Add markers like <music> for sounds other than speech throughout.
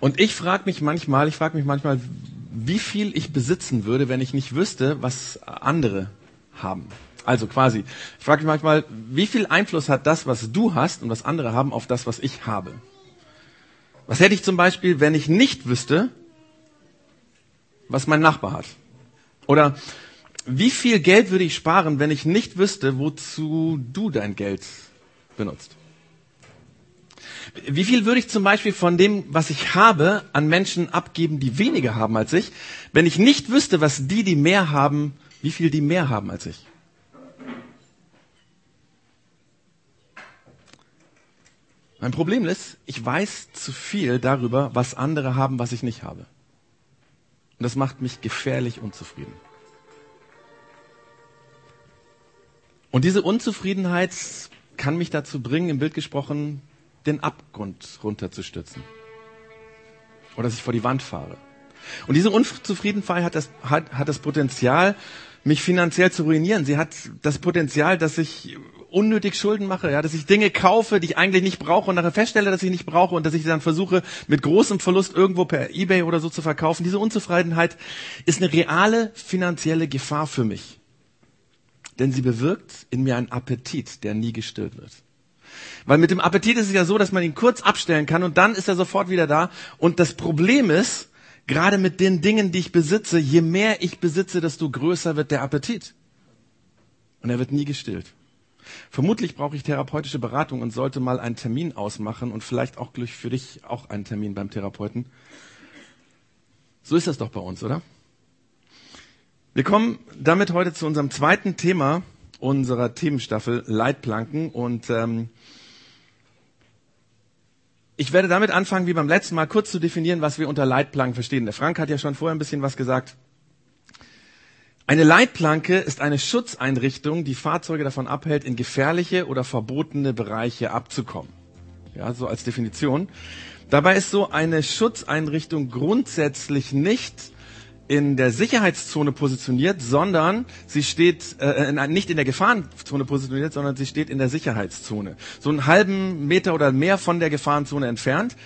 Und ich frage mich manchmal, ich frage mich manchmal, wie viel ich besitzen würde, wenn ich nicht wüsste, was andere haben. Also quasi, ich frage mich manchmal, wie viel Einfluss hat das, was du hast und was andere haben, auf das, was ich habe? Was hätte ich zum Beispiel, wenn ich nicht wüsste, was mein Nachbar hat? Oder wie viel Geld würde ich sparen, wenn ich nicht wüsste, wozu du dein Geld benutzt? Wie viel würde ich zum Beispiel von dem, was ich habe, an Menschen abgeben, die weniger haben als ich, wenn ich nicht wüsste, was die, die mehr haben, wie viel die mehr haben als ich? Mein Problem ist, ich weiß zu viel darüber, was andere haben, was ich nicht habe. Und das macht mich gefährlich unzufrieden. Und diese Unzufriedenheit kann mich dazu bringen, im Bild gesprochen, den Abgrund runterzustürzen. Oder dass ich vor die Wand fahre. Und diese Unzufriedenheit hat das, hat, hat das Potenzial, mich finanziell zu ruinieren. Sie hat das Potenzial, dass ich unnötig Schulden mache, ja, dass ich Dinge kaufe, die ich eigentlich nicht brauche und nachher feststelle, dass ich nicht brauche und dass ich dann versuche, mit großem Verlust irgendwo per Ebay oder so zu verkaufen. Diese Unzufriedenheit ist eine reale finanzielle Gefahr für mich. Denn sie bewirkt in mir einen Appetit, der nie gestillt wird. Weil mit dem Appetit ist es ja so, dass man ihn kurz abstellen kann und dann ist er sofort wieder da. Und das Problem ist, gerade mit den Dingen, die ich besitze, je mehr ich besitze, desto größer wird der Appetit. Und er wird nie gestillt. Vermutlich brauche ich therapeutische Beratung und sollte mal einen Termin ausmachen und vielleicht auch für dich auch einen Termin beim Therapeuten. So ist das doch bei uns, oder? Wir kommen damit heute zu unserem zweiten Thema unserer Themenstaffel Leitplanken und ähm, ich werde damit anfangen, wie beim letzten Mal, kurz zu definieren, was wir unter Leitplanken verstehen. Der Frank hat ja schon vorher ein bisschen was gesagt. Eine Leitplanke ist eine Schutzeinrichtung, die Fahrzeuge davon abhält, in gefährliche oder verbotene Bereiche abzukommen. Ja, so als Definition. Dabei ist so eine Schutzeinrichtung grundsätzlich nicht in der Sicherheitszone positioniert, sondern sie steht äh, nicht in der Gefahrenzone positioniert, sondern sie steht in der Sicherheitszone. So einen halben Meter oder mehr von der Gefahrenzone entfernt.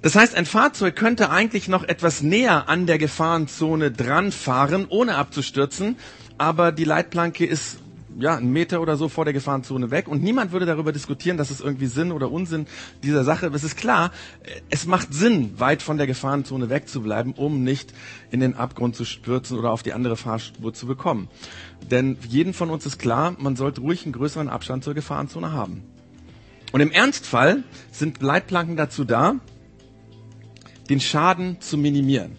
Das heißt, ein Fahrzeug könnte eigentlich noch etwas näher an der Gefahrenzone dran fahren, ohne abzustürzen, aber die Leitplanke ist ja, einen Meter oder so vor der Gefahrenzone weg und niemand würde darüber diskutieren, dass es irgendwie Sinn oder Unsinn dieser Sache. Es ist klar, es macht Sinn, weit von der Gefahrenzone wegzubleiben, um nicht in den Abgrund zu stürzen oder auf die andere Fahrspur zu bekommen. Denn jeden von uns ist klar, man sollte ruhig einen größeren Abstand zur Gefahrenzone haben. Und im Ernstfall sind Leitplanken dazu da, den Schaden zu minimieren.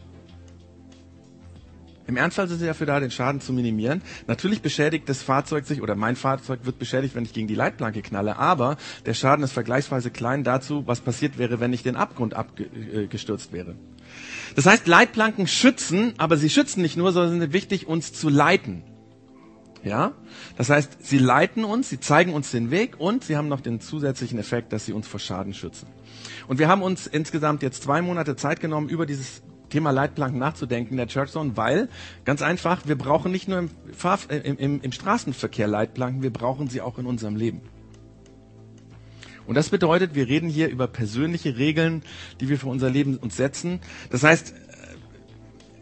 Im Ernstfall sind sie dafür da, den Schaden zu minimieren. Natürlich beschädigt das Fahrzeug sich oder mein Fahrzeug wird beschädigt, wenn ich gegen die Leitplanke knalle, aber der Schaden ist vergleichsweise klein dazu, was passiert wäre, wenn ich den Abgrund abgestürzt wäre. Das heißt, Leitplanken schützen, aber sie schützen nicht nur, sondern sind wichtig, uns zu leiten. Ja? Das heißt, sie leiten uns, sie zeigen uns den Weg und sie haben noch den zusätzlichen Effekt, dass sie uns vor Schaden schützen. Und wir haben uns insgesamt jetzt zwei Monate Zeit genommen, über dieses Thema Leitplanken nachzudenken in der Church Zone, weil ganz einfach, wir brauchen nicht nur im, Fahr äh, im, im, im Straßenverkehr Leitplanken, wir brauchen sie auch in unserem Leben. Und das bedeutet, wir reden hier über persönliche Regeln, die wir für unser Leben uns setzen. Das heißt,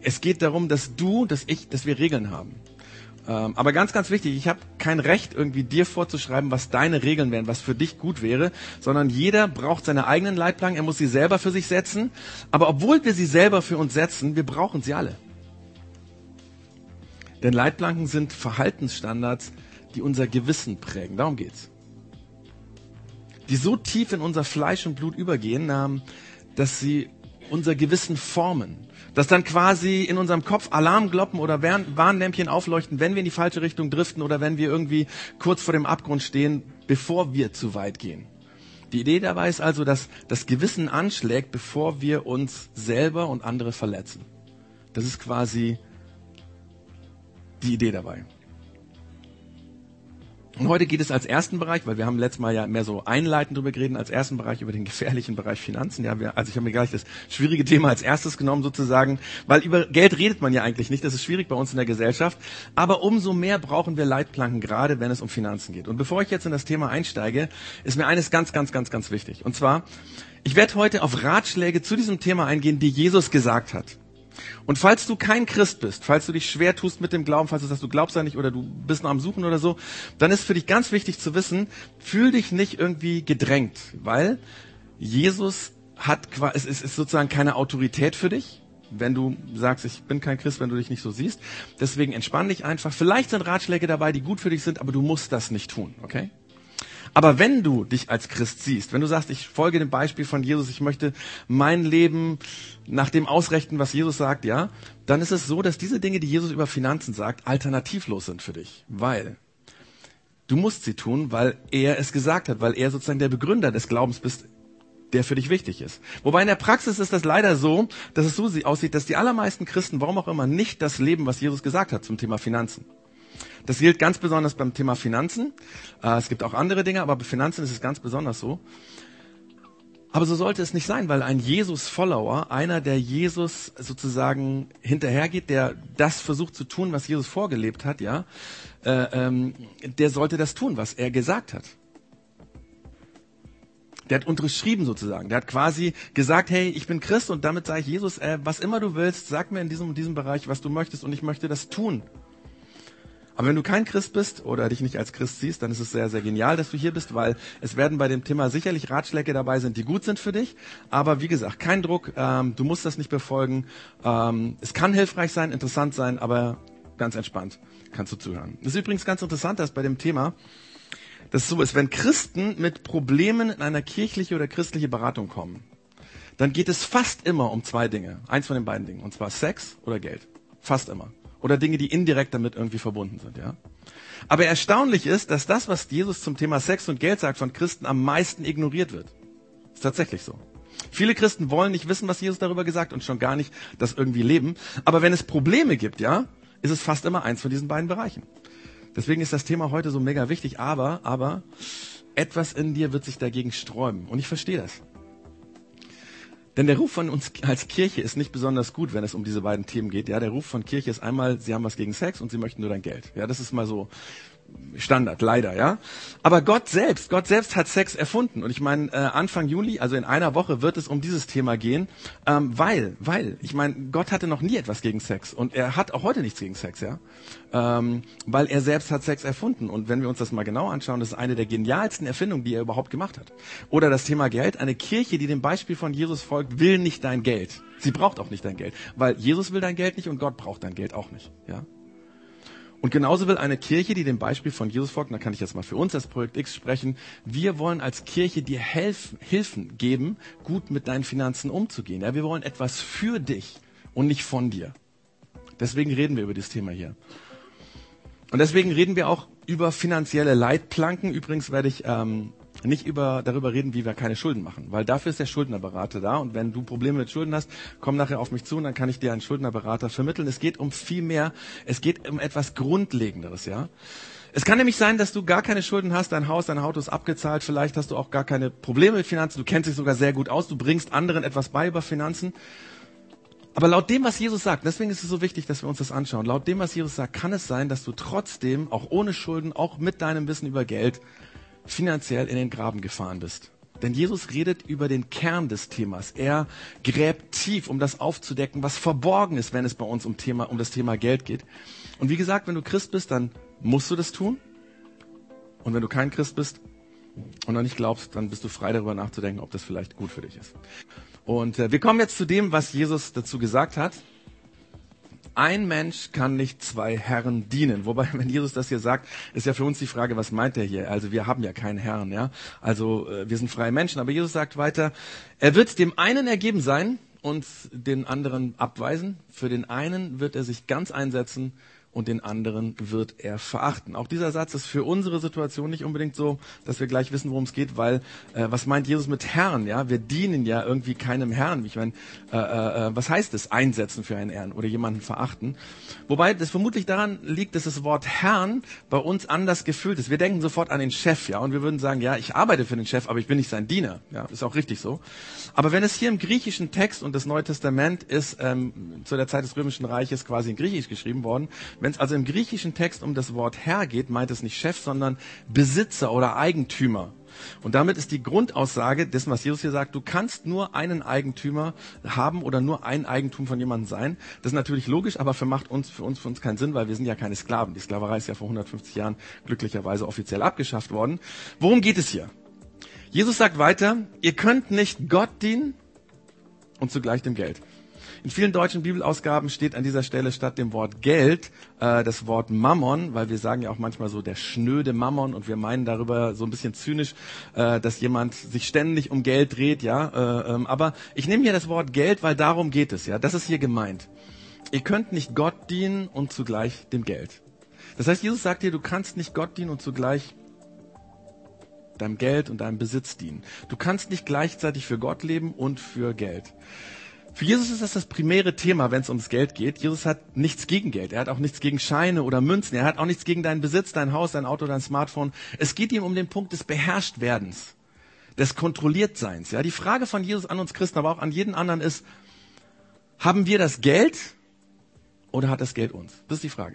es geht darum, dass du, dass ich, dass wir Regeln haben. Ähm, aber ganz, ganz wichtig, ich habe kein Recht, irgendwie dir vorzuschreiben, was deine Regeln wären, was für dich gut wäre, sondern jeder braucht seine eigenen Leitplanken, er muss sie selber für sich setzen. Aber obwohl wir sie selber für uns setzen, wir brauchen sie alle. Denn Leitplanken sind Verhaltensstandards, die unser Gewissen prägen. Darum geht's. Die so tief in unser Fleisch und Blut übergehen, ähm, dass sie unser Gewissen formen dass dann quasi in unserem Kopf Alarmglocken oder Warnlämpchen aufleuchten, wenn wir in die falsche Richtung driften oder wenn wir irgendwie kurz vor dem Abgrund stehen, bevor wir zu weit gehen. Die Idee dabei ist also, dass das Gewissen anschlägt, bevor wir uns selber und andere verletzen. Das ist quasi die Idee dabei. Und heute geht es als ersten Bereich, weil wir haben letztes Mal ja mehr so einleitend drüber geredet, als ersten Bereich über den gefährlichen Bereich Finanzen. Ja, wir, also ich habe mir gleich das schwierige Thema als erstes genommen sozusagen, weil über Geld redet man ja eigentlich nicht. Das ist schwierig bei uns in der Gesellschaft. Aber umso mehr brauchen wir Leitplanken, gerade wenn es um Finanzen geht. Und bevor ich jetzt in das Thema einsteige, ist mir eines ganz, ganz, ganz, ganz wichtig. Und zwar, ich werde heute auf Ratschläge zu diesem Thema eingehen, die Jesus gesagt hat. Und falls du kein Christ bist, falls du dich schwer tust mit dem Glauben, falls du sagst, du glaubst ja nicht oder du bist noch am Suchen oder so, dann ist für dich ganz wichtig zu wissen, fühl dich nicht irgendwie gedrängt, weil Jesus hat, es ist sozusagen keine Autorität für dich, wenn du sagst, ich bin kein Christ, wenn du dich nicht so siehst. Deswegen entspann dich einfach. Vielleicht sind Ratschläge dabei, die gut für dich sind, aber du musst das nicht tun, okay? Aber wenn du dich als Christ siehst, wenn du sagst, ich folge dem Beispiel von Jesus, ich möchte mein Leben nach dem ausrichten, was Jesus sagt, ja, dann ist es so, dass diese Dinge, die Jesus über Finanzen sagt, alternativlos sind für dich. Weil du musst sie tun, weil er es gesagt hat, weil er sozusagen der Begründer des Glaubens bist, der für dich wichtig ist. Wobei in der Praxis ist das leider so, dass es so aussieht, dass die allermeisten Christen, warum auch immer, nicht das leben, was Jesus gesagt hat zum Thema Finanzen. Das gilt ganz besonders beim Thema Finanzen. Äh, es gibt auch andere Dinge, aber bei Finanzen ist es ganz besonders so. Aber so sollte es nicht sein, weil ein Jesus-Follower, einer, der Jesus sozusagen hinterhergeht, der das versucht zu tun, was Jesus vorgelebt hat, ja, äh, ähm, der sollte das tun, was er gesagt hat. Der hat unterschrieben sozusagen. Der hat quasi gesagt, hey, ich bin Christ und damit sage ich Jesus, äh, was immer du willst, sag mir in diesem, in diesem Bereich, was du möchtest und ich möchte das tun. Aber wenn du kein Christ bist oder dich nicht als Christ siehst, dann ist es sehr, sehr genial, dass du hier bist, weil es werden bei dem Thema sicherlich Ratschläge dabei sind, die gut sind für dich. Aber wie gesagt, kein Druck, ähm, du musst das nicht befolgen. Ähm, es kann hilfreich sein, interessant sein, aber ganz entspannt kannst du zuhören. Das ist übrigens ganz interessant, dass bei dem Thema, dass es so ist, wenn Christen mit Problemen in einer kirchliche oder christliche Beratung kommen, dann geht es fast immer um zwei Dinge. Eins von den beiden Dingen. Und zwar Sex oder Geld. Fast immer. Oder Dinge, die indirekt damit irgendwie verbunden sind, ja. Aber erstaunlich ist, dass das, was Jesus zum Thema Sex und Geld sagt, von Christen am meisten ignoriert wird. Ist tatsächlich so. Viele Christen wollen nicht wissen, was Jesus darüber gesagt und schon gar nicht das irgendwie leben. Aber wenn es Probleme gibt, ja, ist es fast immer eins von diesen beiden Bereichen. Deswegen ist das Thema heute so mega wichtig. Aber, aber, etwas in dir wird sich dagegen sträuben. Und ich verstehe das. Denn der Ruf von uns als Kirche ist nicht besonders gut, wenn es um diese beiden Themen geht. Ja, der Ruf von Kirche ist einmal, sie haben was gegen Sex und sie möchten nur dein Geld. Ja, das ist mal so Standard, leider, ja. Aber Gott selbst, Gott selbst hat Sex erfunden. Und ich meine, äh, Anfang Juli, also in einer Woche, wird es um dieses Thema gehen, ähm, weil, weil, ich meine, Gott hatte noch nie etwas gegen Sex und er hat auch heute nichts gegen Sex, ja. Ähm, weil er selbst hat Sex erfunden. Und wenn wir uns das mal genau anschauen, das ist eine der genialsten Erfindungen, die er überhaupt gemacht hat. Oder das Thema Geld. Eine Kirche, die dem Beispiel von Jesus folgt, will nicht dein Geld. Sie braucht auch nicht dein Geld. Weil Jesus will dein Geld nicht und Gott braucht dein Geld auch nicht, ja. Und genauso will eine Kirche, die dem Beispiel von Jesus folgt, da kann ich jetzt mal für uns als Projekt X sprechen, wir wollen als Kirche dir helfen, Hilfen geben, gut mit deinen Finanzen umzugehen. Ja, wir wollen etwas für dich und nicht von dir. Deswegen reden wir über dieses Thema hier. Und deswegen reden wir auch über finanzielle Leitplanken. Übrigens werde ich ähm, nicht über, darüber reden, wie wir keine Schulden machen, weil dafür ist der Schuldnerberater da und wenn du Probleme mit Schulden hast, komm nachher auf mich zu und dann kann ich dir einen Schuldnerberater vermitteln. Es geht um viel mehr, es geht um etwas Grundlegenderes, ja. Es kann nämlich sein, dass du gar keine Schulden hast, dein Haus, dein Auto ist abgezahlt, vielleicht hast du auch gar keine Probleme mit Finanzen, du kennst dich sogar sehr gut aus, du bringst anderen etwas bei über Finanzen. Aber laut dem, was Jesus sagt, deswegen ist es so wichtig, dass wir uns das anschauen, laut dem, was Jesus sagt, kann es sein, dass du trotzdem, auch ohne Schulden, auch mit deinem Wissen über Geld, finanziell in den Graben gefahren bist. Denn Jesus redet über den Kern des Themas. Er gräbt tief, um das aufzudecken, was verborgen ist, wenn es bei uns um, Thema, um das Thema Geld geht. Und wie gesagt, wenn du Christ bist, dann musst du das tun. Und wenn du kein Christ bist und noch nicht glaubst, dann bist du frei darüber nachzudenken, ob das vielleicht gut für dich ist. Und äh, wir kommen jetzt zu dem, was Jesus dazu gesagt hat ein Mensch kann nicht zwei Herren dienen. Wobei, <laughs> wenn Jesus das hier sagt, ist ja für uns die Frage, was meint er hier? Also wir haben ja keinen Herrn, ja. Also äh, wir sind freie Menschen. Aber Jesus sagt weiter, er wird dem einen ergeben sein und den anderen abweisen. Für den einen wird er sich ganz einsetzen und den anderen wird er verachten. Auch dieser Satz ist für unsere Situation nicht unbedingt so, dass wir gleich wissen, worum es geht, weil äh, was meint Jesus mit Herrn? Ja, wir dienen ja irgendwie keinem Herrn. Ich meine, äh, äh, was heißt es einsetzen für einen Herrn oder jemanden verachten? Wobei das vermutlich daran liegt, dass das Wort Herrn bei uns anders gefüllt ist. Wir denken sofort an den Chef, ja, und wir würden sagen, ja, ich arbeite für den Chef, aber ich bin nicht sein Diener. Ja, ist auch richtig so. Aber wenn es hier im griechischen Text und das Neue Testament ist ähm, zu der Zeit des Römischen Reiches quasi in Griechisch geschrieben worden, wenn es also im griechischen Text um das Wort Herr geht, meint es nicht Chef, sondern Besitzer oder Eigentümer. Und damit ist die Grundaussage dessen, was Jesus hier sagt, du kannst nur einen Eigentümer haben oder nur ein Eigentum von jemandem sein. Das ist natürlich logisch, aber für macht uns, für uns, für uns keinen Sinn, weil wir sind ja keine Sklaven. Die Sklaverei ist ja vor 150 Jahren glücklicherweise offiziell abgeschafft worden. Worum geht es hier? Jesus sagt weiter, ihr könnt nicht Gott dienen und zugleich dem Geld. In vielen deutschen Bibelausgaben steht an dieser Stelle statt dem Wort Geld äh, das Wort Mammon, weil wir sagen ja auch manchmal so der schnöde Mammon und wir meinen darüber so ein bisschen zynisch, äh, dass jemand sich ständig um Geld dreht, ja. Äh, ähm, aber ich nehme hier das Wort Geld, weil darum geht es, ja. Das ist hier gemeint. Ihr könnt nicht Gott dienen und zugleich dem Geld. Das heißt, Jesus sagt dir, du kannst nicht Gott dienen und zugleich deinem Geld und deinem Besitz dienen. Du kannst nicht gleichzeitig für Gott leben und für Geld. Für Jesus ist das das primäre Thema, wenn es ums Geld geht. Jesus hat nichts gegen Geld. Er hat auch nichts gegen Scheine oder Münzen. Er hat auch nichts gegen deinen Besitz, dein Haus, dein Auto, dein Smartphone. Es geht ihm um den Punkt des Beherrschtwerdens, des Kontrolliertseins. Ja, die Frage von Jesus an uns Christen, aber auch an jeden anderen ist, haben wir das Geld oder hat das Geld uns? Das ist die Frage.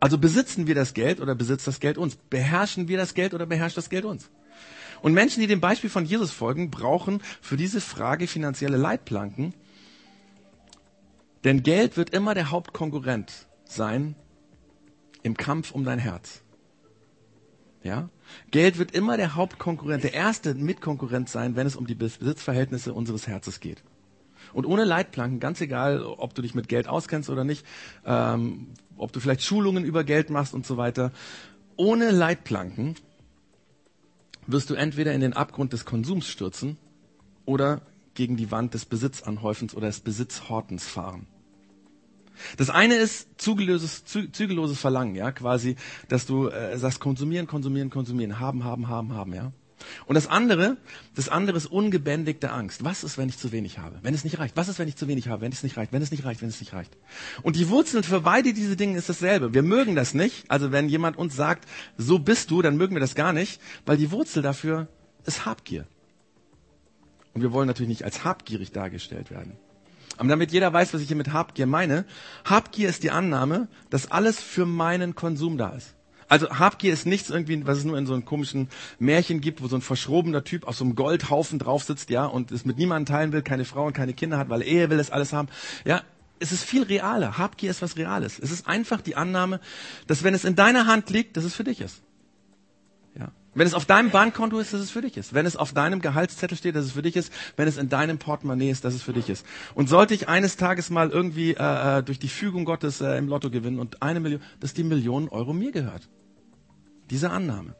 Also besitzen wir das Geld oder besitzt das Geld uns? Beherrschen wir das Geld oder beherrscht das Geld uns? Und Menschen, die dem Beispiel von Jesus folgen, brauchen für diese Frage finanzielle Leitplanken. Denn Geld wird immer der Hauptkonkurrent sein im Kampf um dein Herz. Ja? Geld wird immer der Hauptkonkurrent, der erste Mitkonkurrent sein, wenn es um die Besitzverhältnisse unseres Herzens geht. Und ohne Leitplanken, ganz egal, ob du dich mit Geld auskennst oder nicht, ähm, ob du vielleicht Schulungen über Geld machst und so weiter, ohne Leitplanken wirst du entweder in den Abgrund des Konsums stürzen oder gegen die Wand des Besitzanhäufens oder des Besitzhortens fahren. Das eine ist zügelloses, zügelloses Verlangen, ja, quasi, dass du äh, sagst, konsumieren, konsumieren, konsumieren, haben, haben, haben, haben, ja. Und das andere, das andere ist ungebändigte Angst. Was ist, wenn ich zu wenig habe? Wenn es nicht reicht? Was ist, wenn ich zu wenig habe? Wenn es nicht reicht? Wenn es nicht reicht? Wenn es nicht reicht? Und die Wurzel für beide diese Dinge ist dasselbe. Wir mögen das nicht. Also wenn jemand uns sagt, so bist du, dann mögen wir das gar nicht, weil die Wurzel dafür ist Habgier. Und wir wollen natürlich nicht als habgierig dargestellt werden. Aber damit jeder weiß, was ich hier mit Habgier meine, Habgier ist die Annahme, dass alles für meinen Konsum da ist. Also Habgier ist nichts irgendwie, was es nur in so einem komischen Märchen gibt, wo so ein verschrobener Typ auf so einem Goldhaufen drauf sitzt, ja, und es mit niemandem teilen will, keine Frau und keine Kinder hat, weil er will das alles haben. Ja, es ist viel realer. Habgier ist was Reales. Es ist einfach die Annahme, dass wenn es in deiner Hand liegt, dass es für dich ist. Ja. Wenn es auf deinem Bankkonto ist, dass es für dich ist. Wenn es auf deinem Gehaltszettel steht, dass es für dich ist. Wenn es in deinem Portemonnaie ist, dass es für dich ist. Und sollte ich eines Tages mal irgendwie äh, äh durch die Fügung Gottes äh, im Lotto gewinnen und eine Million, dass die Millionen Euro mir gehört. Diese Annahme.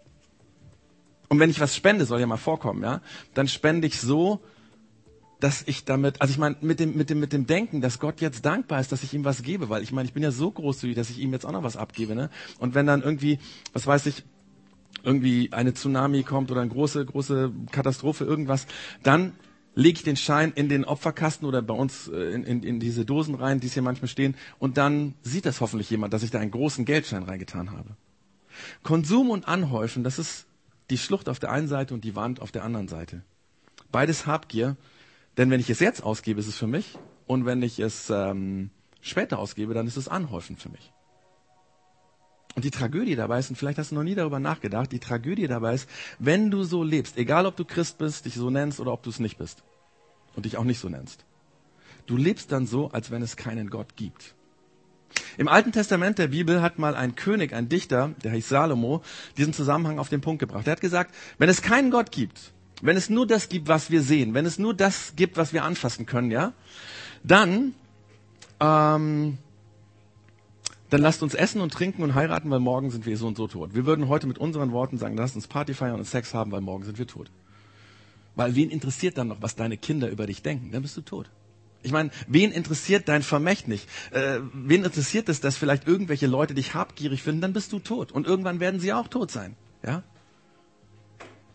Und wenn ich was spende, soll ja mal vorkommen, ja, dann spende ich so, dass ich damit, also ich meine, mit dem, mit dem, mit dem Denken, dass Gott jetzt dankbar ist, dass ich ihm was gebe, weil ich meine, ich bin ja so großzügig, dass ich ihm jetzt auch noch was abgebe, ne? Und wenn dann irgendwie, was weiß ich, irgendwie eine Tsunami kommt oder eine große, große Katastrophe, irgendwas, dann lege ich den Schein in den Opferkasten oder bei uns äh, in, in, in diese Dosen rein, die es hier manchmal stehen, und dann sieht das hoffentlich jemand, dass ich da einen großen Geldschein reingetan habe. Konsum und Anhäufen, das ist die Schlucht auf der einen Seite und die Wand auf der anderen Seite. Beides Habgier, denn wenn ich es jetzt ausgebe, ist es für mich und wenn ich es ähm, später ausgebe, dann ist es Anhäufen für mich. Und die Tragödie dabei ist, und vielleicht hast du noch nie darüber nachgedacht, die Tragödie dabei ist, wenn du so lebst, egal ob du Christ bist, dich so nennst oder ob du es nicht bist und dich auch nicht so nennst, du lebst dann so, als wenn es keinen Gott gibt. Im Alten Testament der Bibel hat mal ein König, ein Dichter, der hieß Salomo, diesen Zusammenhang auf den Punkt gebracht. Er hat gesagt, wenn es keinen Gott gibt, wenn es nur das gibt, was wir sehen, wenn es nur das gibt, was wir anfassen können, ja, dann, ähm, dann lasst uns essen und trinken und heiraten, weil morgen sind wir so und so tot. Wir würden heute mit unseren Worten sagen, lasst uns Party feiern und Sex haben, weil morgen sind wir tot. Weil wen interessiert dann noch, was deine Kinder über dich denken? Dann bist du tot. Ich meine, wen interessiert dein Vermächtnis? Äh, wen interessiert es, dass vielleicht irgendwelche Leute dich habgierig finden? Dann bist du tot. Und irgendwann werden sie auch tot sein. Ja?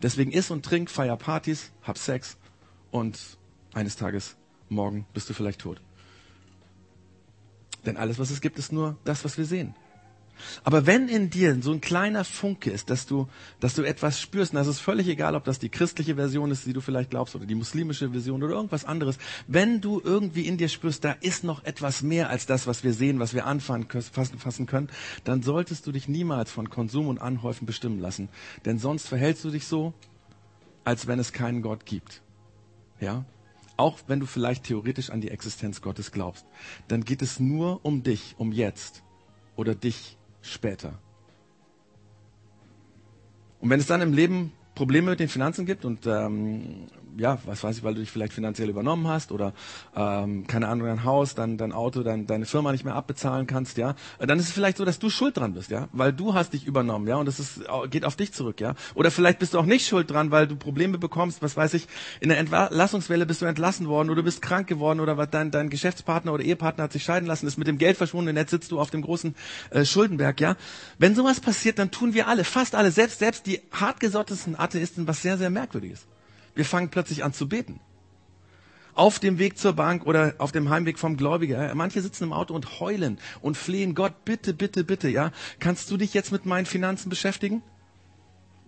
Deswegen iss und trink, feier Partys, hab Sex und eines Tages, morgen, bist du vielleicht tot. Denn alles, was es gibt, ist nur das, was wir sehen. Aber wenn in dir so ein kleiner Funke ist, dass du, dass du etwas spürst, und das ist völlig egal, ob das die christliche Version ist, die du vielleicht glaubst, oder die muslimische Version oder irgendwas anderes, wenn du irgendwie in dir spürst, da ist noch etwas mehr als das, was wir sehen, was wir anfassen, fassen können, dann solltest du dich niemals von Konsum und Anhäufen bestimmen lassen. Denn sonst verhältst du dich so, als wenn es keinen Gott gibt. Ja? Auch wenn du vielleicht theoretisch an die Existenz Gottes glaubst. Dann geht es nur um dich, um jetzt oder dich später. Und wenn es dann im Leben Probleme mit den Finanzen gibt und ähm, ja, was weiß ich, weil du dich vielleicht finanziell übernommen hast oder ähm, keine Ahnung, dein Haus, dein, dein Auto, dein, deine Firma nicht mehr abbezahlen kannst, ja, dann ist es vielleicht so, dass du schuld dran bist, ja, weil du hast dich übernommen, ja, und das ist, geht auf dich zurück, ja. Oder vielleicht bist du auch nicht schuld dran, weil du Probleme bekommst, was weiß ich, in der Entlassungswelle bist du entlassen worden oder du bist krank geworden oder dein, dein Geschäftspartner oder Ehepartner hat sich scheiden lassen, ist mit dem Geld verschwunden und jetzt sitzt du auf dem großen äh, Schuldenberg, ja. Wenn sowas passiert, dann tun wir alle, fast alle, selbst, selbst die hartgesottesten Atheisten, was sehr, sehr merkwürdiges. Wir fangen plötzlich an zu beten. Auf dem Weg zur Bank oder auf dem Heimweg vom Gläubiger. Manche sitzen im Auto und heulen und flehen Gott, bitte, bitte, bitte, ja. Kannst du dich jetzt mit meinen Finanzen beschäftigen?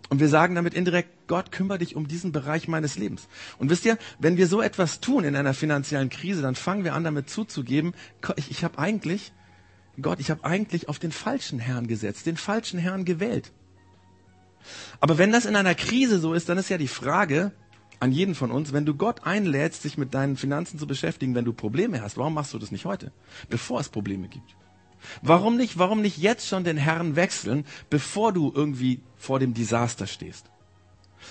Und wir sagen damit indirekt, Gott, kümmere dich um diesen Bereich meines Lebens. Und wisst ihr, wenn wir so etwas tun in einer finanziellen Krise, dann fangen wir an damit zuzugeben, ich, ich habe eigentlich, Gott, ich habe eigentlich auf den falschen Herrn gesetzt, den falschen Herrn gewählt. Aber wenn das in einer Krise so ist, dann ist ja die Frage, an jeden von uns, wenn du Gott einlädst, sich mit deinen Finanzen zu beschäftigen, wenn du Probleme hast, warum machst du das nicht heute, bevor es Probleme gibt? Warum nicht, warum nicht jetzt schon den Herrn wechseln, bevor du irgendwie vor dem Desaster stehst?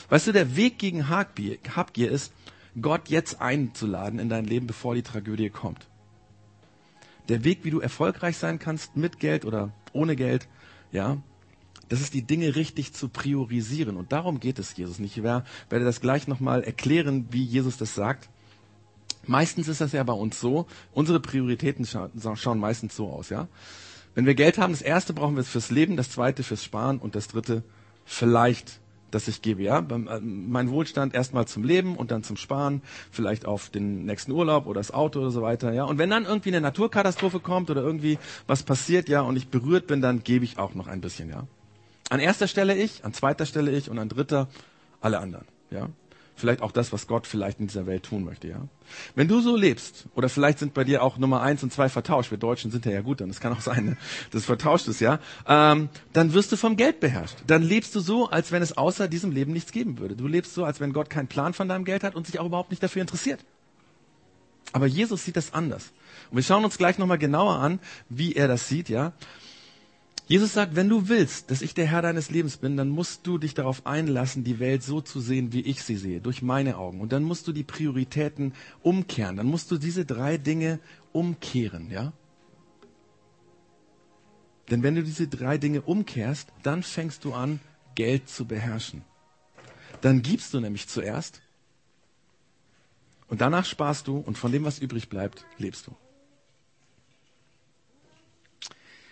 Weißt du, der Weg gegen Habgier ist, Gott jetzt einzuladen in dein Leben, bevor die Tragödie kommt. Der Weg, wie du erfolgreich sein kannst, mit Geld oder ohne Geld, ja, das ist die Dinge richtig zu priorisieren. Und darum geht es Jesus nicht. Ich werde das gleich nochmal erklären, wie Jesus das sagt. Meistens ist das ja bei uns so, unsere Prioritäten scha schauen meistens so aus, ja. Wenn wir Geld haben, das erste brauchen wir fürs Leben, das zweite fürs Sparen und das dritte vielleicht, dass ich gebe, ja. Äh, mein Wohlstand erstmal zum Leben und dann zum Sparen, vielleicht auf den nächsten Urlaub oder das Auto oder so weiter, ja. Und wenn dann irgendwie eine Naturkatastrophe kommt oder irgendwie was passiert, ja, und ich berührt bin, dann gebe ich auch noch ein bisschen, ja. An erster Stelle ich, an zweiter Stelle ich und an dritter alle anderen. Ja? Vielleicht auch das, was Gott vielleicht in dieser Welt tun möchte. Ja? Wenn du so lebst, oder vielleicht sind bei dir auch Nummer eins und zwei vertauscht, wir Deutschen sind ja ja gut, dann das kann auch sein, ne? das vertauscht ist, ja, ähm, dann wirst du vom Geld beherrscht. Dann lebst du so, als wenn es außer diesem Leben nichts geben würde. Du lebst so, als wenn Gott keinen Plan von deinem Geld hat und sich auch überhaupt nicht dafür interessiert. Aber Jesus sieht das anders. Und wir schauen uns gleich nochmal genauer an, wie er das sieht, ja. Jesus sagt, wenn du willst, dass ich der Herr deines Lebens bin, dann musst du dich darauf einlassen, die Welt so zu sehen, wie ich sie sehe, durch meine Augen. Und dann musst du die Prioritäten umkehren. Dann musst du diese drei Dinge umkehren, ja? Denn wenn du diese drei Dinge umkehrst, dann fängst du an, Geld zu beherrschen. Dann gibst du nämlich zuerst und danach sparst du und von dem, was übrig bleibt, lebst du.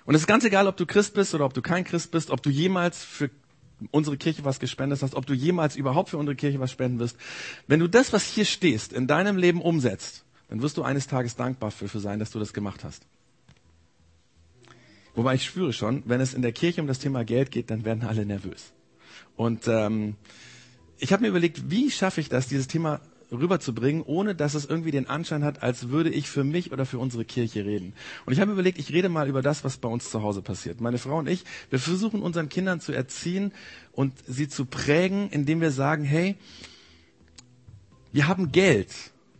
Und es ist ganz egal, ob du Christ bist oder ob du kein Christ bist, ob du jemals für unsere Kirche was gespendet hast, ob du jemals überhaupt für unsere Kirche was spenden wirst. Wenn du das, was hier stehst, in deinem Leben umsetzt, dann wirst du eines Tages dankbar für sein, dass du das gemacht hast. Wobei ich spüre schon, wenn es in der Kirche um das Thema Geld geht, dann werden alle nervös. Und ähm, ich habe mir überlegt, wie schaffe ich das, dieses Thema rüberzubringen, ohne dass es irgendwie den Anschein hat, als würde ich für mich oder für unsere Kirche reden. Und ich habe überlegt, ich rede mal über das, was bei uns zu Hause passiert. Meine Frau und ich, wir versuchen unseren Kindern zu erziehen und sie zu prägen, indem wir sagen, hey, wir haben Geld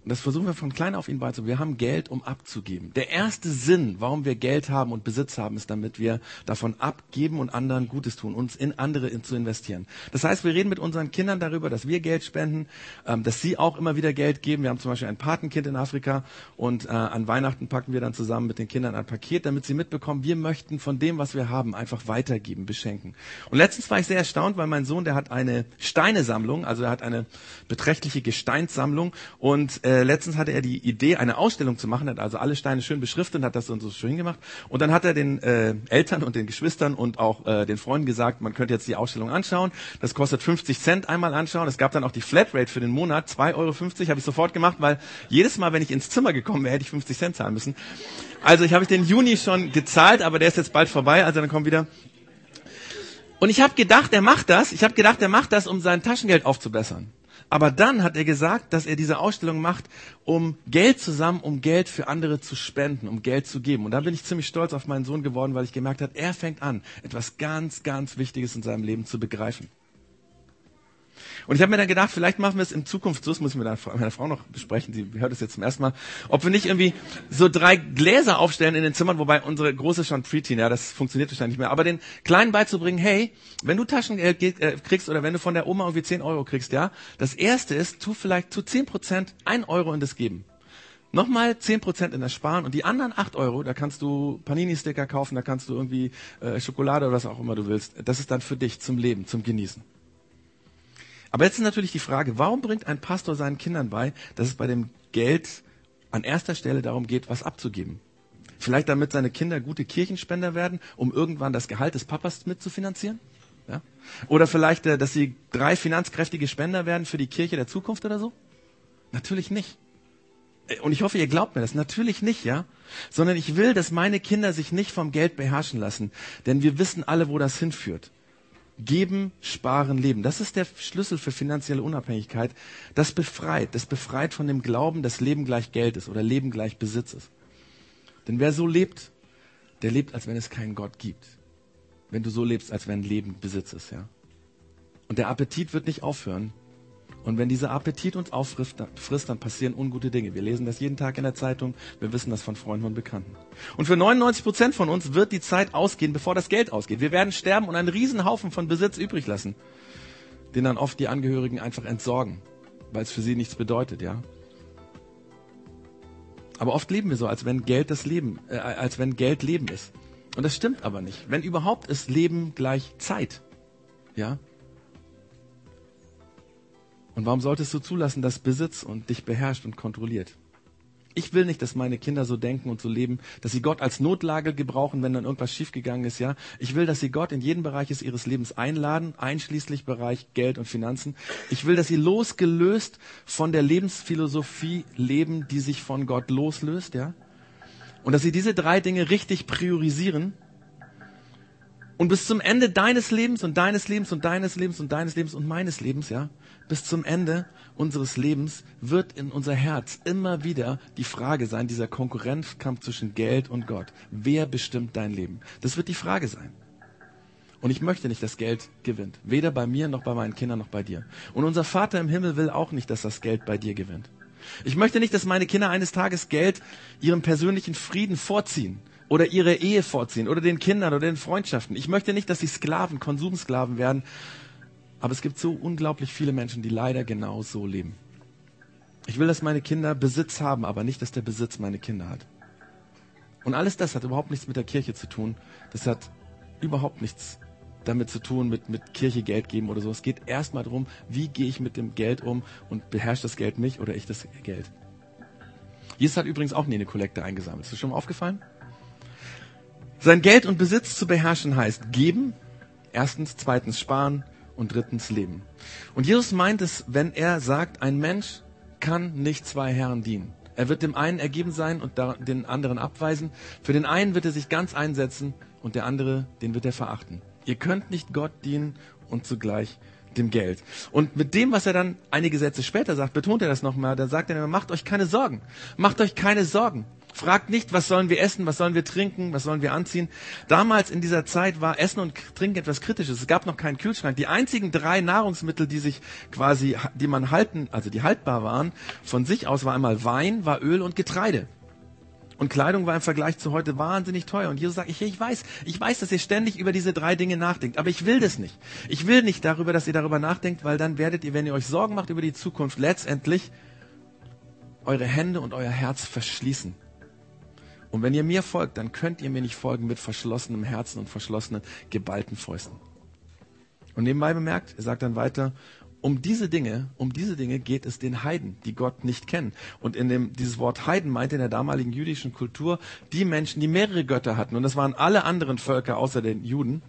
das versuchen wir von klein auf ihnen beizubringen. Wir haben Geld, um abzugeben. Der erste Sinn, warum wir Geld haben und Besitz haben, ist, damit wir davon abgeben und anderen Gutes tun, uns in andere zu investieren. Das heißt, wir reden mit unseren Kindern darüber, dass wir Geld spenden, ähm, dass sie auch immer wieder Geld geben. Wir haben zum Beispiel ein Patenkind in Afrika und äh, an Weihnachten packen wir dann zusammen mit den Kindern ein Paket, damit sie mitbekommen, wir möchten von dem, was wir haben, einfach weitergeben, beschenken. Und letztens war ich sehr erstaunt, weil mein Sohn, der hat eine Steinesammlung, also er hat eine beträchtliche Gesteinssammlung und äh, äh, letztens hatte er die Idee, eine Ausstellung zu machen, hat also alle Steine schön beschriftet und hat das so, so schön gemacht. Und dann hat er den äh, Eltern und den Geschwistern und auch äh, den Freunden gesagt, man könnte jetzt die Ausstellung anschauen. Das kostet 50 Cent einmal anschauen. Es gab dann auch die Flatrate für den Monat, 2,50 Euro, habe ich sofort gemacht, weil jedes Mal, wenn ich ins Zimmer gekommen wäre, hätte ich 50 Cent zahlen müssen. Also ich habe ich den Juni schon gezahlt, aber der ist jetzt bald vorbei, also dann kommt wieder und ich habe gedacht, er macht das. Ich habe gedacht, er macht das, um sein Taschengeld aufzubessern. Aber dann hat er gesagt, dass er diese Ausstellung macht, um Geld zusammen, um Geld für andere zu spenden, um Geld zu geben. Und da bin ich ziemlich stolz auf meinen Sohn geworden, weil ich gemerkt habe, er fängt an, etwas ganz, ganz Wichtiges in seinem Leben zu begreifen. Und ich habe mir dann gedacht, vielleicht machen wir es in Zukunft so, das muss ich mit meiner Frau noch besprechen, sie hört es jetzt zum ersten Mal, ob wir nicht irgendwie so drei Gläser aufstellen in den Zimmern, wobei unsere große schon Preteen, ja, das funktioniert wahrscheinlich nicht mehr, aber den Kleinen beizubringen, hey, wenn du Taschengeld äh, kriegst oder wenn du von der Oma irgendwie 10 Euro kriegst, ja, das erste ist, tu vielleicht zu 10 Prozent 1 Euro in das geben. Nochmal 10% in das Sparen und die anderen 8 Euro, da kannst du Panini-Sticker kaufen, da kannst du irgendwie äh, Schokolade oder was auch immer du willst. Das ist dann für dich zum Leben, zum Genießen. Aber jetzt ist natürlich die Frage, warum bringt ein Pastor seinen Kindern bei, dass es bei dem Geld an erster Stelle darum geht, was abzugeben? Vielleicht damit seine Kinder gute Kirchenspender werden, um irgendwann das Gehalt des Papas mitzufinanzieren? Ja? Oder vielleicht, äh, dass sie drei finanzkräftige Spender werden für die Kirche der Zukunft oder so? Natürlich nicht. Äh, und ich hoffe, ihr glaubt mir das. Natürlich nicht, ja? Sondern ich will, dass meine Kinder sich nicht vom Geld beherrschen lassen. Denn wir wissen alle, wo das hinführt. Geben, sparen, leben. Das ist der Schlüssel für finanzielle Unabhängigkeit. Das befreit. Das befreit von dem Glauben, dass Leben gleich Geld ist oder Leben gleich Besitz ist. Denn wer so lebt, der lebt, als wenn es keinen Gott gibt. Wenn du so lebst, als wenn Leben Besitz ist, ja. Und der Appetit wird nicht aufhören, und wenn dieser Appetit uns auffrisst, dann passieren ungute Dinge. Wir lesen das jeden Tag in der Zeitung. Wir wissen das von Freunden und Bekannten. Und für 99 Prozent von uns wird die Zeit ausgehen, bevor das Geld ausgeht. Wir werden sterben und einen Riesenhaufen von Besitz übrig lassen, den dann oft die Angehörigen einfach entsorgen, weil es für sie nichts bedeutet, ja. Aber oft leben wir so, als wenn Geld das Leben, äh, als wenn Geld Leben ist. Und das stimmt aber nicht. Wenn überhaupt ist Leben gleich Zeit. Ja? Und warum solltest du zulassen, dass Besitz und dich beherrscht und kontrolliert? Ich will nicht, dass meine Kinder so denken und so leben, dass sie Gott als Notlage gebrauchen, wenn dann irgendwas schiefgegangen ist, ja. Ich will, dass sie Gott in jeden Bereich ihres Lebens einladen, einschließlich Bereich Geld und Finanzen. Ich will, dass sie losgelöst von der Lebensphilosophie leben, die sich von Gott loslöst, ja. Und dass sie diese drei Dinge richtig priorisieren und bis zum Ende deines Lebens und deines Lebens und deines Lebens und deines Lebens und meines Lebens, ja, bis zum Ende unseres Lebens wird in unser Herz immer wieder die Frage sein, dieser Konkurrenzkampf zwischen Geld und Gott. Wer bestimmt dein Leben? Das wird die Frage sein. Und ich möchte nicht, dass Geld gewinnt. Weder bei mir, noch bei meinen Kindern, noch bei dir. Und unser Vater im Himmel will auch nicht, dass das Geld bei dir gewinnt. Ich möchte nicht, dass meine Kinder eines Tages Geld ihrem persönlichen Frieden vorziehen oder ihre Ehe vorziehen oder den Kindern oder den Freundschaften. Ich möchte nicht, dass sie Sklaven, Konsumsklaven werden aber es gibt so unglaublich viele Menschen, die leider genau so leben. Ich will, dass meine Kinder Besitz haben, aber nicht, dass der Besitz meine Kinder hat. Und alles das hat überhaupt nichts mit der Kirche zu tun. Das hat überhaupt nichts damit zu tun, mit, mit Kirche Geld geben oder so. Es geht erstmal darum, wie gehe ich mit dem Geld um und beherrscht das Geld mich oder ich das Geld. Jesus hat übrigens auch nie eine Kollekte eingesammelt. Ist das schon mal aufgefallen? Sein Geld und Besitz zu beherrschen heißt geben, erstens, zweitens sparen, und drittens Leben. Und Jesus meint es, wenn er sagt, ein Mensch kann nicht zwei Herren dienen. Er wird dem einen ergeben sein und den anderen abweisen. Für den einen wird er sich ganz einsetzen und der andere, den wird er verachten. Ihr könnt nicht Gott dienen und zugleich dem Geld. Und mit dem, was er dann einige Sätze später sagt, betont er das nochmal. Da sagt er, macht euch keine Sorgen. Macht euch keine Sorgen. Fragt nicht, was sollen wir essen, was sollen wir trinken, was sollen wir anziehen. Damals in dieser Zeit war Essen und Trinken etwas Kritisches. Es gab noch keinen Kühlschrank. Die einzigen drei Nahrungsmittel, die sich quasi, die man halten, also die haltbar waren, von sich aus war einmal Wein, war Öl und Getreide. Und Kleidung war im Vergleich zu heute wahnsinnig teuer. Und Jesus sagt, ich, ich weiß, ich weiß, dass ihr ständig über diese drei Dinge nachdenkt, aber ich will das nicht. Ich will nicht darüber, dass ihr darüber nachdenkt, weil dann werdet ihr, wenn ihr euch Sorgen macht über die Zukunft, letztendlich eure Hände und euer Herz verschließen und wenn ihr mir folgt, dann könnt ihr mir nicht folgen mit verschlossenem Herzen und verschlossenen, geballten Fäusten. Und nebenbei bemerkt, er sagt dann weiter, um diese Dinge, um diese Dinge geht es den Heiden, die Gott nicht kennen. Und in dem, dieses Wort Heiden meint in der damaligen jüdischen Kultur die Menschen, die mehrere Götter hatten. Und das waren alle anderen Völker außer den Juden.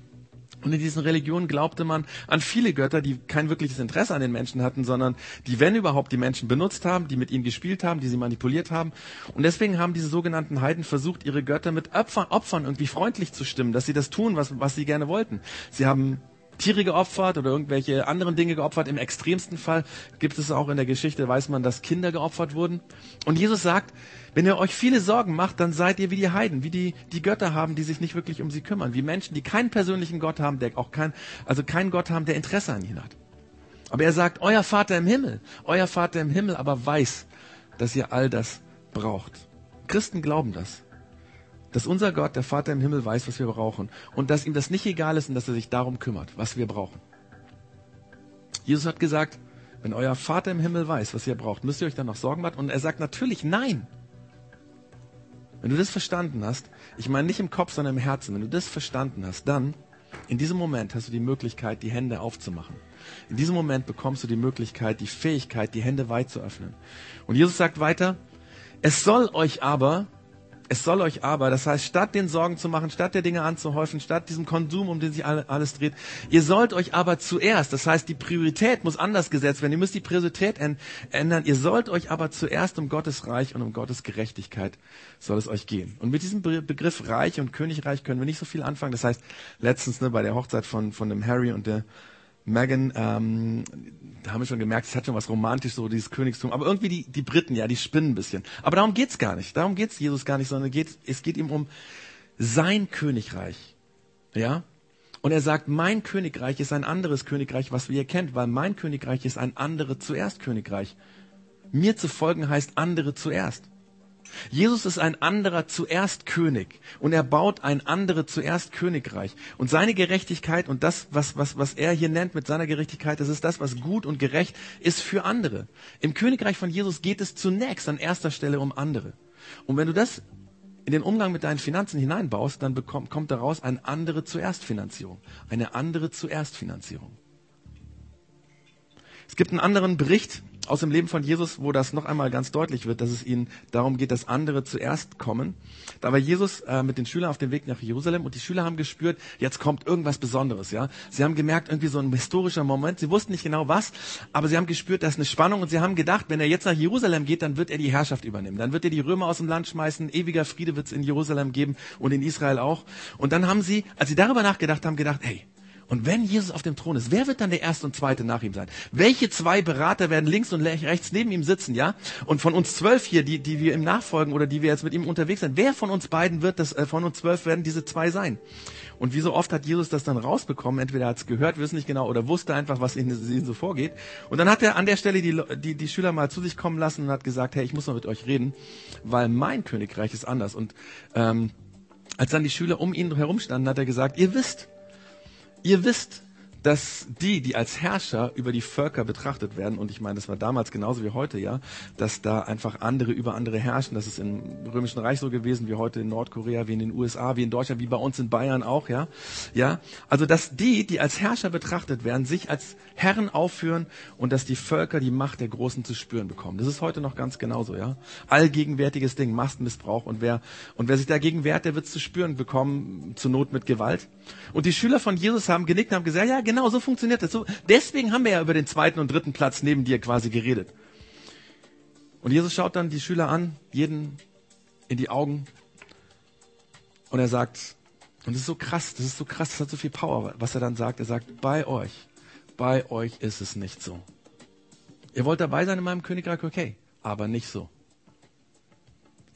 Und in diesen Religionen glaubte man an viele Götter, die kein wirkliches Interesse an den Menschen hatten, sondern die, wenn überhaupt, die Menschen benutzt haben, die mit ihnen gespielt haben, die sie manipuliert haben. Und deswegen haben diese sogenannten Heiden versucht, ihre Götter mit Opfern, irgendwie freundlich zu stimmen, dass sie das tun, was, was sie gerne wollten. Sie haben Tiere geopfert oder irgendwelche anderen Dinge geopfert. Im extremsten Fall gibt es auch in der Geschichte, weiß man, dass Kinder geopfert wurden. Und Jesus sagt, wenn ihr euch viele Sorgen macht, dann seid ihr wie die Heiden, wie die, die Götter haben, die sich nicht wirklich um sie kümmern, wie Menschen, die keinen persönlichen Gott haben, der auch kein, also keinen Gott haben, der Interesse an ihnen hat. Aber er sagt, euer Vater im Himmel, euer Vater im Himmel aber weiß, dass ihr all das braucht. Christen glauben das dass unser Gott, der Vater im Himmel, weiß, was wir brauchen und dass ihm das nicht egal ist und dass er sich darum kümmert, was wir brauchen. Jesus hat gesagt, wenn euer Vater im Himmel weiß, was ihr braucht, müsst ihr euch dann noch Sorgen machen? Und er sagt natürlich nein. Wenn du das verstanden hast, ich meine nicht im Kopf, sondern im Herzen, wenn du das verstanden hast, dann in diesem Moment hast du die Möglichkeit, die Hände aufzumachen. In diesem Moment bekommst du die Möglichkeit, die Fähigkeit, die Hände weit zu öffnen. Und Jesus sagt weiter, es soll euch aber es soll euch aber, das heißt, statt den Sorgen zu machen, statt der Dinge anzuhäufen, statt diesem Konsum, um den sich alles dreht, ihr sollt euch aber zuerst, das heißt, die Priorität muss anders gesetzt werden. Ihr müsst die Priorität ändern. Ihr sollt euch aber zuerst um Gottes Reich und um Gottes Gerechtigkeit soll es euch gehen. Und mit diesem Begriff Reich und Königreich können wir nicht so viel anfangen. Das heißt, letztens ne, bei der Hochzeit von, von dem Harry und der Megan, ähm, da haben wir schon gemerkt, es hat schon was romantisch, so dieses Königstum. Aber irgendwie die, die Briten, ja, die spinnen ein bisschen. Aber darum geht's gar nicht. Darum geht's Jesus gar nicht, sondern geht, es geht ihm um sein Königreich. Ja? Und er sagt, mein Königreich ist ein anderes Königreich, was wir kennt, weil mein Königreich ist ein andere zuerst Königreich. Mir zu folgen heißt andere zuerst. Jesus ist ein anderer zuerst König und er baut ein anderer zuerst Königreich. Und seine Gerechtigkeit und das, was, was, was er hier nennt mit seiner Gerechtigkeit, das ist das, was gut und gerecht ist für andere. Im Königreich von Jesus geht es zunächst an erster Stelle um andere. Und wenn du das in den Umgang mit deinen Finanzen hineinbaust, dann bekommt, kommt daraus eine andere Zuerstfinanzierung. Eine andere Zuerstfinanzierung. Es gibt einen anderen Bericht aus dem Leben von Jesus, wo das noch einmal ganz deutlich wird, dass es ihnen darum geht, dass andere zuerst kommen. Da war Jesus äh, mit den Schülern auf dem Weg nach Jerusalem und die Schüler haben gespürt, jetzt kommt irgendwas Besonderes. Ja, Sie haben gemerkt, irgendwie so ein historischer Moment. Sie wussten nicht genau was, aber sie haben gespürt, da ist eine Spannung und sie haben gedacht, wenn er jetzt nach Jerusalem geht, dann wird er die Herrschaft übernehmen. Dann wird er die Römer aus dem Land schmeißen, ewiger Friede wird es in Jerusalem geben und in Israel auch. Und dann haben sie, als sie darüber nachgedacht haben, gedacht, hey, und wenn Jesus auf dem Thron ist, wer wird dann der erste und zweite nach ihm sein? Welche zwei Berater werden links und rechts neben ihm sitzen, ja? Und von uns zwölf hier, die, die wir ihm nachfolgen oder die wir jetzt mit ihm unterwegs sind, wer von uns beiden wird das, äh, von uns zwölf werden diese zwei sein? Und wie so oft hat Jesus das dann rausbekommen, entweder hat es gehört, wissen nicht genau, oder wusste einfach, was ihnen, so vorgeht. Und dann hat er an der Stelle die, die, die Schüler mal zu sich kommen lassen und hat gesagt, hey, ich muss noch mit euch reden, weil mein Königreich ist anders. Und ähm, als dann die Schüler um ihn herum standen, hat er gesagt, ihr wisst, Ihr wisst, dass die, die als Herrscher über die Völker betrachtet werden, und ich meine, das war damals genauso wie heute, ja, dass da einfach andere über andere herrschen. Das ist im Römischen Reich so gewesen, wie heute in Nordkorea, wie in den USA, wie in Deutschland, wie bei uns in Bayern auch, ja. Ja. Also, dass die, die als Herrscher betrachtet werden, sich als Herren aufführen und dass die Völker die Macht der Großen zu spüren bekommen. Das ist heute noch ganz genauso, ja. Allgegenwärtiges Ding, Machtmissbrauch und wer, und wer sich dagegen wehrt, der wird es zu spüren bekommen, zur Not mit Gewalt. Und die Schüler von Jesus haben genickt und haben gesagt, ja, genau, so funktioniert das. So, deswegen haben wir ja über den zweiten und dritten Platz neben dir quasi geredet. Und Jesus schaut dann die Schüler an, jeden in die Augen. Und er sagt, und das ist so krass, das ist so krass, das hat so viel Power, was er dann sagt. Er sagt, bei euch, bei euch ist es nicht so. Ihr wollt dabei sein in meinem Königreich, okay, aber nicht so.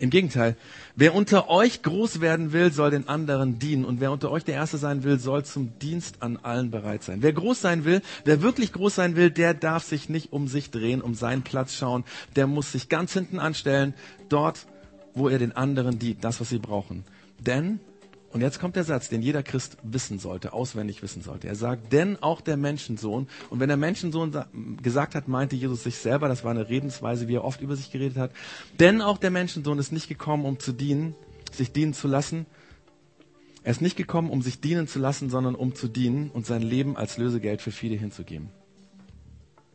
Im Gegenteil, wer unter euch groß werden will, soll den anderen dienen. Und wer unter euch der Erste sein will, soll zum Dienst an allen bereit sein. Wer groß sein will, wer wirklich groß sein will, der darf sich nicht um sich drehen, um seinen Platz schauen. Der muss sich ganz hinten anstellen, dort, wo er den anderen dient, das, was sie brauchen. Denn und jetzt kommt der Satz, den jeder Christ wissen sollte, auswendig wissen sollte. Er sagt, denn auch der Menschensohn, und wenn der Menschensohn gesagt hat, meinte Jesus sich selber, das war eine Redensweise, wie er oft über sich geredet hat, denn auch der Menschensohn ist nicht gekommen, um zu dienen, sich dienen zu lassen. Er ist nicht gekommen, um sich dienen zu lassen, sondern um zu dienen und sein Leben als Lösegeld für viele hinzugeben.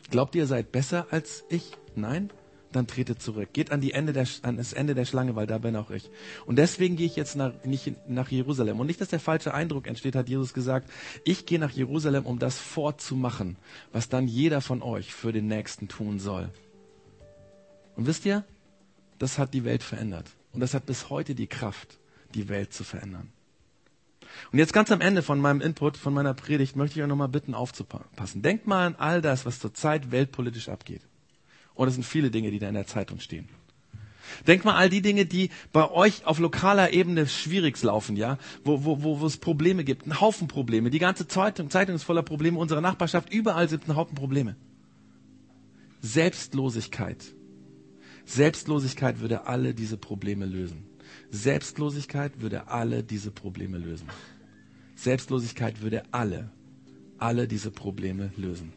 Glaubt ihr, ihr seid besser als ich? Nein? Dann tretet zurück. Geht an, die Ende der, an das Ende der Schlange, weil da bin auch ich. Und deswegen gehe ich jetzt nach, nicht nach Jerusalem. Und nicht, dass der falsche Eindruck entsteht, hat Jesus gesagt, ich gehe nach Jerusalem, um das vorzumachen, was dann jeder von euch für den Nächsten tun soll. Und wisst ihr, das hat die Welt verändert. Und das hat bis heute die Kraft, die Welt zu verändern. Und jetzt ganz am Ende von meinem Input, von meiner Predigt, möchte ich euch nochmal bitten, aufzupassen. Denkt mal an all das, was zurzeit weltpolitisch abgeht. Und es sind viele Dinge, die da in der Zeitung stehen. Denkt mal all die Dinge, die bei euch auf lokaler Ebene schwierig laufen, ja, wo, wo, wo, wo es Probleme gibt, einen Haufen Probleme. Die ganze Zeitung, Zeitung ist voller Probleme, unsere Nachbarschaft, überall sind ein Haufen Probleme. Selbstlosigkeit. Selbstlosigkeit würde alle diese Probleme lösen. Selbstlosigkeit würde alle diese Probleme lösen. Selbstlosigkeit würde alle, alle diese Probleme lösen.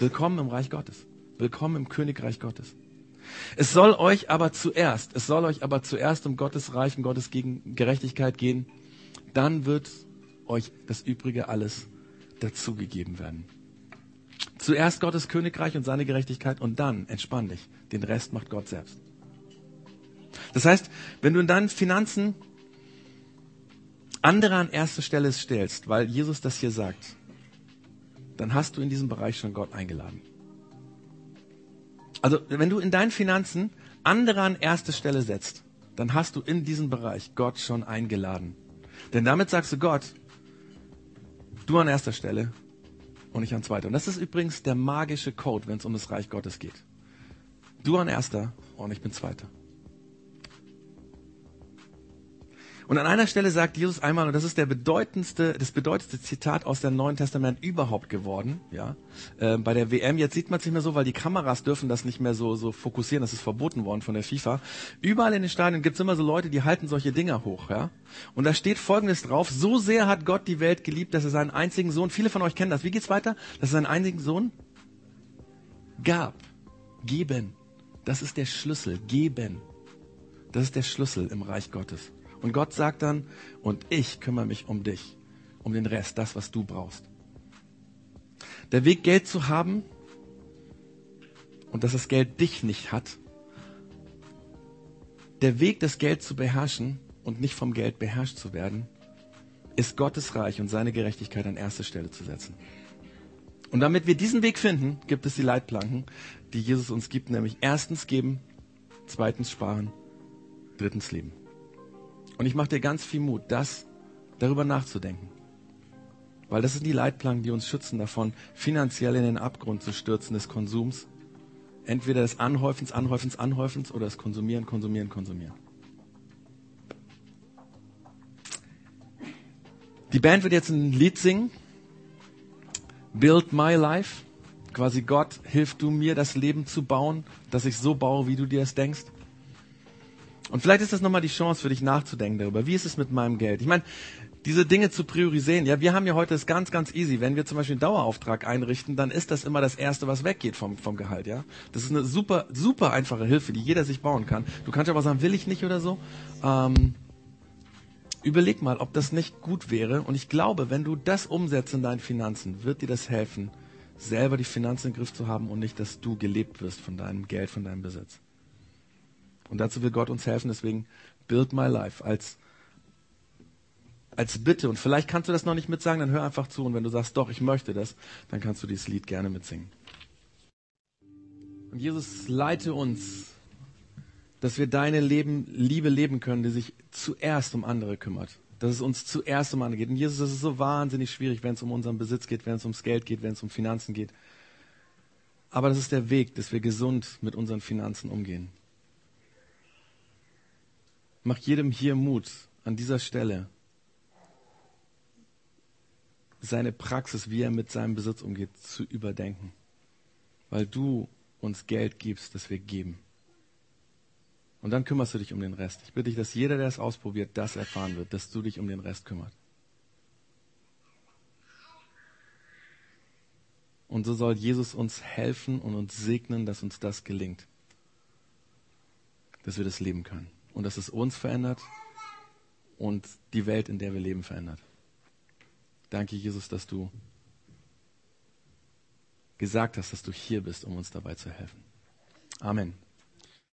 Willkommen im Reich Gottes. Willkommen im Königreich Gottes. Es soll euch aber zuerst, es soll euch aber zuerst um Gottes Reich und Gottes Gerechtigkeit gehen. Dann wird euch das Übrige alles dazugegeben werden. Zuerst Gottes Königreich und seine Gerechtigkeit und dann, entspann dich, den Rest macht Gott selbst. Das heißt, wenn du in deinen Finanzen andere an erste Stelle stellst, weil Jesus das hier sagt, dann hast du in diesem Bereich schon Gott eingeladen. Also, wenn du in deinen Finanzen andere an erste Stelle setzt, dann hast du in diesem Bereich Gott schon eingeladen. Denn damit sagst du Gott, du an erster Stelle und ich an zweiter. Und das ist übrigens der magische Code, wenn es um das Reich Gottes geht. Du an erster und ich bin zweiter. Und an einer Stelle sagt Jesus einmal, und das ist der bedeutendste, das bedeutendste Zitat aus dem Neuen Testament überhaupt geworden, ja. Äh, bei der WM, jetzt sieht man es nicht mehr so, weil die Kameras dürfen das nicht mehr so, so fokussieren, das ist verboten worden von der FIFA. Überall in den Stadien gibt es immer so Leute, die halten solche Dinger hoch, ja. Und da steht folgendes drauf, so sehr hat Gott die Welt geliebt, dass er seinen einzigen Sohn, viele von euch kennen das, wie geht's weiter? Dass er seinen einzigen Sohn gab. Geben. Das ist der Schlüssel. Geben. Das ist der Schlüssel im Reich Gottes. Und Gott sagt dann, und ich kümmere mich um dich, um den Rest, das, was du brauchst. Der Weg, Geld zu haben und dass das Geld dich nicht hat, der Weg, das Geld zu beherrschen und nicht vom Geld beherrscht zu werden, ist Gottes Reich und seine Gerechtigkeit an erste Stelle zu setzen. Und damit wir diesen Weg finden, gibt es die Leitplanken, die Jesus uns gibt, nämlich erstens geben, zweitens sparen, drittens lieben. Und ich mache dir ganz viel Mut, das darüber nachzudenken. Weil das sind die Leitplanken, die uns schützen davon, finanziell in den Abgrund zu stürzen des Konsums. Entweder des Anhäufens, Anhäufens, Anhäufens oder das Konsumieren, Konsumieren, Konsumieren. Die Band wird jetzt ein Lied singen. Build My Life. Quasi Gott, hilf du mir, das Leben zu bauen, dass ich so baue, wie du dir es denkst. Und vielleicht ist das nochmal die Chance für dich nachzudenken darüber. Wie ist es mit meinem Geld? Ich meine, diese Dinge zu priorisieren. Ja, wir haben ja heute das ganz, ganz easy. Wenn wir zum Beispiel einen Dauerauftrag einrichten, dann ist das immer das Erste, was weggeht vom, vom Gehalt, ja. Das ist eine super, super einfache Hilfe, die jeder sich bauen kann. Du kannst aber sagen, will ich nicht oder so. Ähm, überleg mal, ob das nicht gut wäre. Und ich glaube, wenn du das umsetzt in deinen Finanzen, wird dir das helfen, selber die Finanzen im Griff zu haben und nicht, dass du gelebt wirst von deinem Geld, von deinem Besitz. Und dazu will Gott uns helfen, deswegen Build My Life als, als Bitte. Und vielleicht kannst du das noch nicht mitsagen, dann hör einfach zu. Und wenn du sagst, doch, ich möchte das, dann kannst du dieses Lied gerne mitsingen. Und Jesus, leite uns, dass wir deine Leben, Liebe leben können, die sich zuerst um andere kümmert. Dass es uns zuerst um andere geht. Und Jesus, das ist so wahnsinnig schwierig, wenn es um unseren Besitz geht, wenn es ums Geld geht, wenn es um Finanzen geht. Aber das ist der Weg, dass wir gesund mit unseren Finanzen umgehen. Mach jedem hier Mut, an dieser Stelle seine Praxis, wie er mit seinem Besitz umgeht, zu überdenken. Weil du uns Geld gibst, das wir geben. Und dann kümmerst du dich um den Rest. Ich bitte dich, dass jeder, der es ausprobiert, das erfahren wird, dass du dich um den Rest kümmerst. Und so soll Jesus uns helfen und uns segnen, dass uns das gelingt. Dass wir das leben können und dass es uns verändert und die Welt, in der wir leben, verändert. Danke, Jesus, dass du gesagt hast, dass du hier bist, um uns dabei zu helfen. Amen.